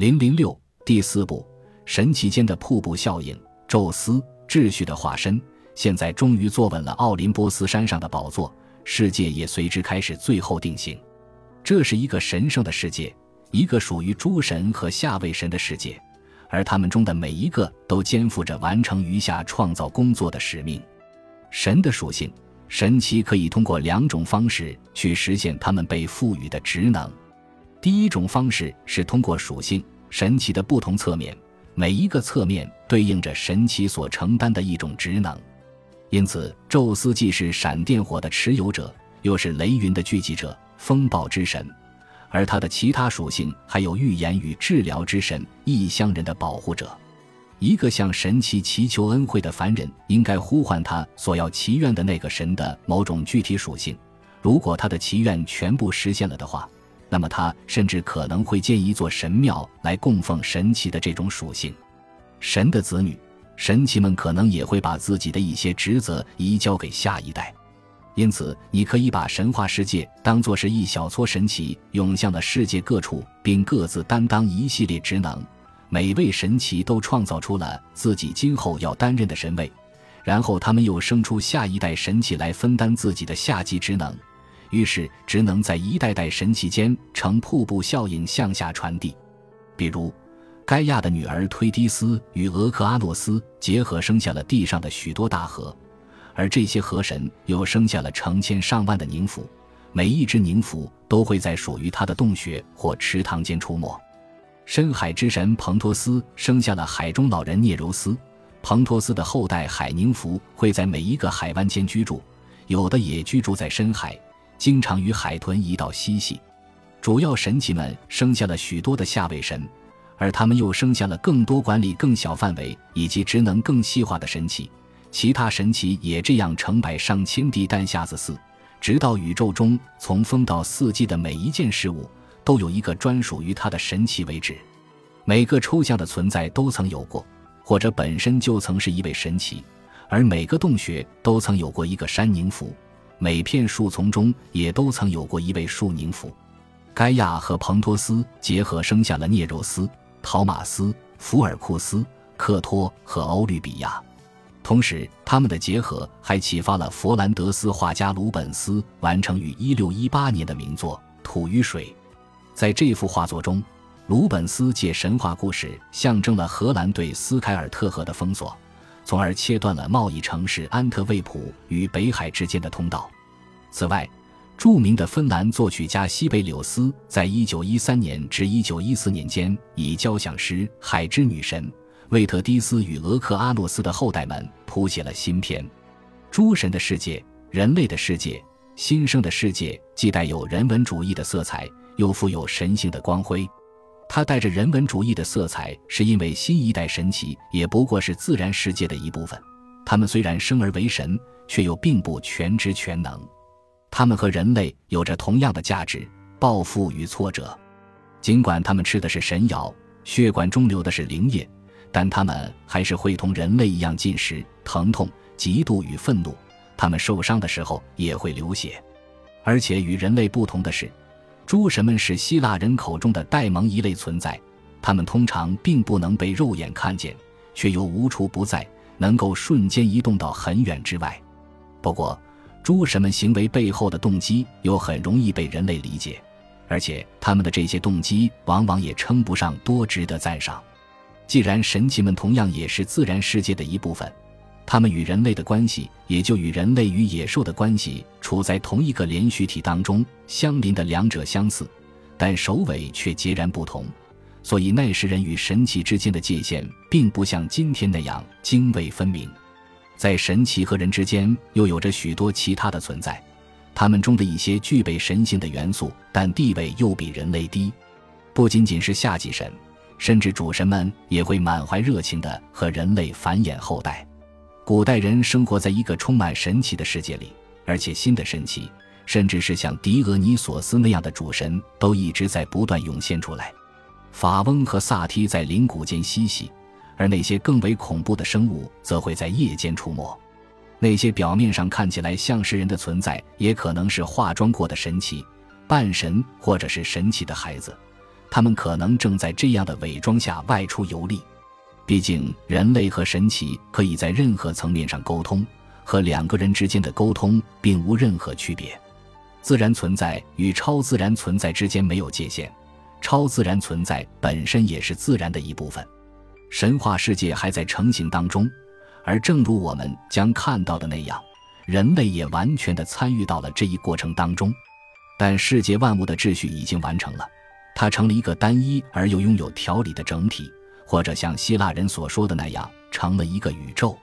零零六第四部神奇间的瀑布效应，宙斯秩序的化身，现在终于坐稳了奥林波斯山上的宝座，世界也随之开始最后定型。这是一个神圣的世界，一个属于诸神和下位神的世界，而他们中的每一个都肩负着完成余下创造工作的使命。神的属性，神奇可以通过两种方式去实现他们被赋予的职能。第一种方式是通过属性神奇的不同侧面，每一个侧面对应着神奇所承担的一种职能。因此，宙斯既是闪电火的持有者，又是雷云的聚集者，风暴之神；而他的其他属性还有预言与治疗之神，异乡人的保护者。一个向神奇祈求恩惠的凡人，应该呼唤他所要祈愿的那个神的某种具体属性。如果他的祈愿全部实现了的话。那么他甚至可能会建一座神庙来供奉神奇的这种属性。神的子女，神奇们可能也会把自己的一些职责移交给下一代。因此，你可以把神话世界当作是一小撮神奇涌向了世界各处，并各自担当一系列职能。每位神奇都创造出了自己今后要担任的神位，然后他们又生出下一代神奇来分担自己的下级职能。于是，只能在一代代神奇间呈瀑布效应向下传递。比如，盖亚的女儿忒提斯与俄克阿诺斯结合，生下了地上的许多大河，而这些河神又生下了成千上万的宁芙，每一只宁芙都会在属于它的洞穴或池塘间出没。深海之神彭托斯生下了海中老人涅柔斯，彭托斯的后代海宁芙会在每一个海湾间居住，有的也居住在深海。经常与海豚一道嬉戏，主要神奇们生下了许多的下位神，而他们又生下了更多管理更小范围以及职能更细化的神奇。其他神奇也这样成百上千地诞下子嗣，直到宇宙中从风到四季的每一件事物都有一个专属于它的神奇为止。每个抽象的存在都曾有过，或者本身就曾是一位神奇，而每个洞穴都曾有过一个山宁符。每片树丛中也都曾有过一位树宁芙，盖亚和彭托斯结合生下了涅柔斯、陶马斯、福尔库斯、克托和欧律比亚。同时，他们的结合还启发了佛兰德斯画家鲁本斯完成于1618年的名作《土与水》。在这幅画作中，鲁本斯借神话故事象征了荷兰对斯凯尔特河的封锁。从而切断了贸易城市安特卫普与北海之间的通道。此外，著名的芬兰作曲家西贝柳斯在1913年至1914年间，以交响诗《海之女神》魏特迪斯与俄克阿诺斯的后代们谱写了新篇。诸神的世界、人类的世界、新生的世界，既带有人文主义的色彩，又富有神性的光辉。它带着人文主义的色彩，是因为新一代神奇也不过是自然世界的一部分。他们虽然生而为神，却又并不全知全能。他们和人类有着同样的价值、抱负与挫折。尽管他们吃的是神药，血管中流的是灵液，但他们还是会同人类一样进食、疼痛、嫉妒与愤怒。他们受伤的时候也会流血，而且与人类不同的是。诸神们是希腊人口中的戴蒙一类存在，他们通常并不能被肉眼看见，却又无处不在，能够瞬间移动到很远之外。不过，诸神们行为背后的动机又很容易被人类理解，而且他们的这些动机往往也称不上多值得赞赏。既然神奇们同样也是自然世界的一部分。他们与人类的关系，也就与人类与野兽的关系处在同一个连续体当中，相邻的两者相似，但首尾却截然不同。所以，那时人与神奇之间的界限，并不像今天那样泾渭分明。在神奇和人之间，又有着许多其他的存在，他们中的一些具备神性的元素，但地位又比人类低。不仅仅是下级神，甚至主神们也会满怀热情地和人类繁衍后代。古代人生活在一个充满神奇的世界里，而且新的神奇，甚至是像狄俄尼索斯那样的主神，都一直在不断涌现出来。法翁和萨梯在灵谷间嬉戏，而那些更为恐怖的生物则会在夜间出没。那些表面上看起来像是人的存在，也可能是化妆过的神奇、半神或者是神奇的孩子。他们可能正在这样的伪装下外出游历。毕竟，人类和神奇可以在任何层面上沟通，和两个人之间的沟通并无任何区别。自然存在与超自然存在之间没有界限，超自然存在本身也是自然的一部分。神话世界还在成型当中，而正如我们将看到的那样，人类也完全的参与到了这一过程当中。但世界万物的秩序已经完成了，它成了一个单一而又拥有条理的整体，或者像希腊人所说的那样，成了一个宇宙。